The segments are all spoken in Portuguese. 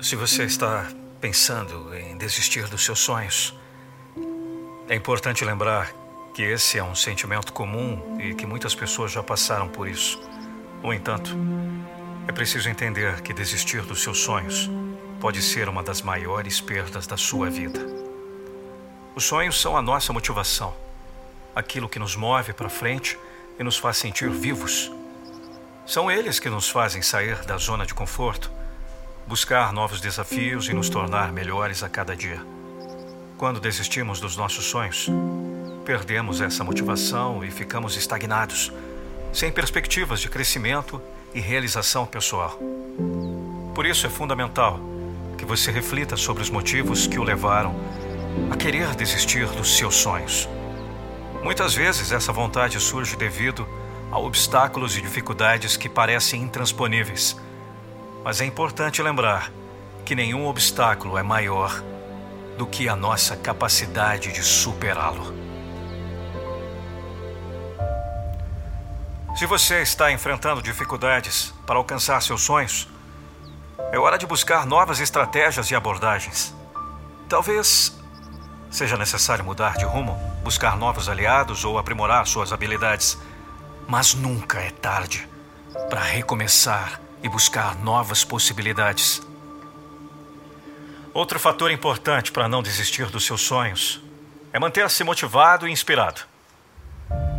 Se você está pensando em desistir dos seus sonhos, é importante lembrar que esse é um sentimento comum e que muitas pessoas já passaram por isso. No entanto, é preciso entender que desistir dos seus sonhos pode ser uma das maiores perdas da sua vida. Os sonhos são a nossa motivação, aquilo que nos move para frente e nos faz sentir vivos. São eles que nos fazem sair da zona de conforto, buscar novos desafios e nos tornar melhores a cada dia. Quando desistimos dos nossos sonhos, perdemos essa motivação e ficamos estagnados, sem perspectivas de crescimento e realização pessoal. Por isso é fundamental que você reflita sobre os motivos que o levaram a querer desistir dos seus sonhos. Muitas vezes essa vontade surge devido a obstáculos e dificuldades que parecem intransponíveis. Mas é importante lembrar que nenhum obstáculo é maior do que a nossa capacidade de superá-lo. Se você está enfrentando dificuldades para alcançar seus sonhos, é hora de buscar novas estratégias e abordagens. Talvez seja necessário mudar de rumo, buscar novos aliados ou aprimorar suas habilidades. Mas nunca é tarde para recomeçar e buscar novas possibilidades. Outro fator importante para não desistir dos seus sonhos é manter-se motivado e inspirado.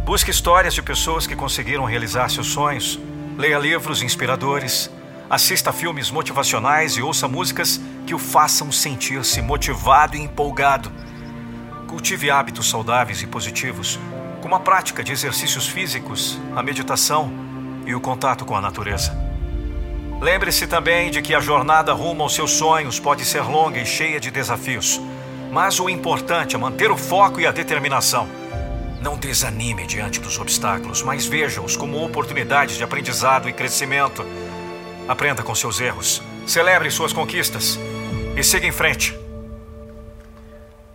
Busque histórias de pessoas que conseguiram realizar seus sonhos, leia livros inspiradores, assista filmes motivacionais e ouça músicas que o façam sentir-se motivado e empolgado. Cultive hábitos saudáveis e positivos, como a prática de exercícios físicos, a meditação e o contato com a natureza. Lembre-se também de que a jornada rumo aos seus sonhos pode ser longa e cheia de desafios, mas o importante é manter o foco e a determinação. Não desanime diante dos obstáculos, mas veja-os como oportunidades de aprendizado e crescimento. Aprenda com seus erros, celebre suas conquistas e siga em frente.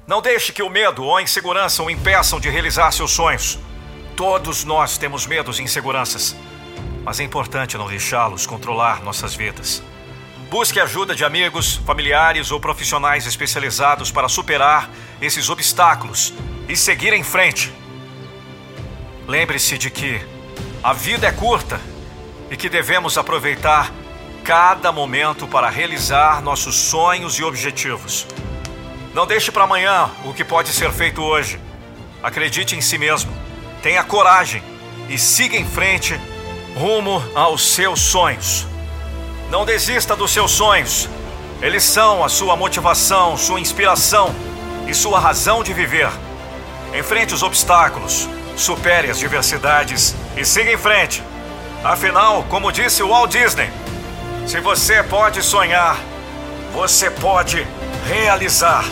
Não deixe que o medo ou a insegurança o impeçam de realizar seus sonhos. Todos nós temos medos e inseguranças, mas é importante não deixá-los controlar nossas vidas. Busque ajuda de amigos, familiares ou profissionais especializados para superar esses obstáculos e seguir em frente. Lembre-se de que a vida é curta e que devemos aproveitar cada momento para realizar nossos sonhos e objetivos. Não deixe para amanhã o que pode ser feito hoje. Acredite em si mesmo, tenha coragem e siga em frente rumo aos seus sonhos. Não desista dos seus sonhos. Eles são a sua motivação, sua inspiração e sua razão de viver. Enfrente os obstáculos, supere as diversidades e siga em frente. Afinal, como disse o Walt Disney, se você pode sonhar, você pode realizar.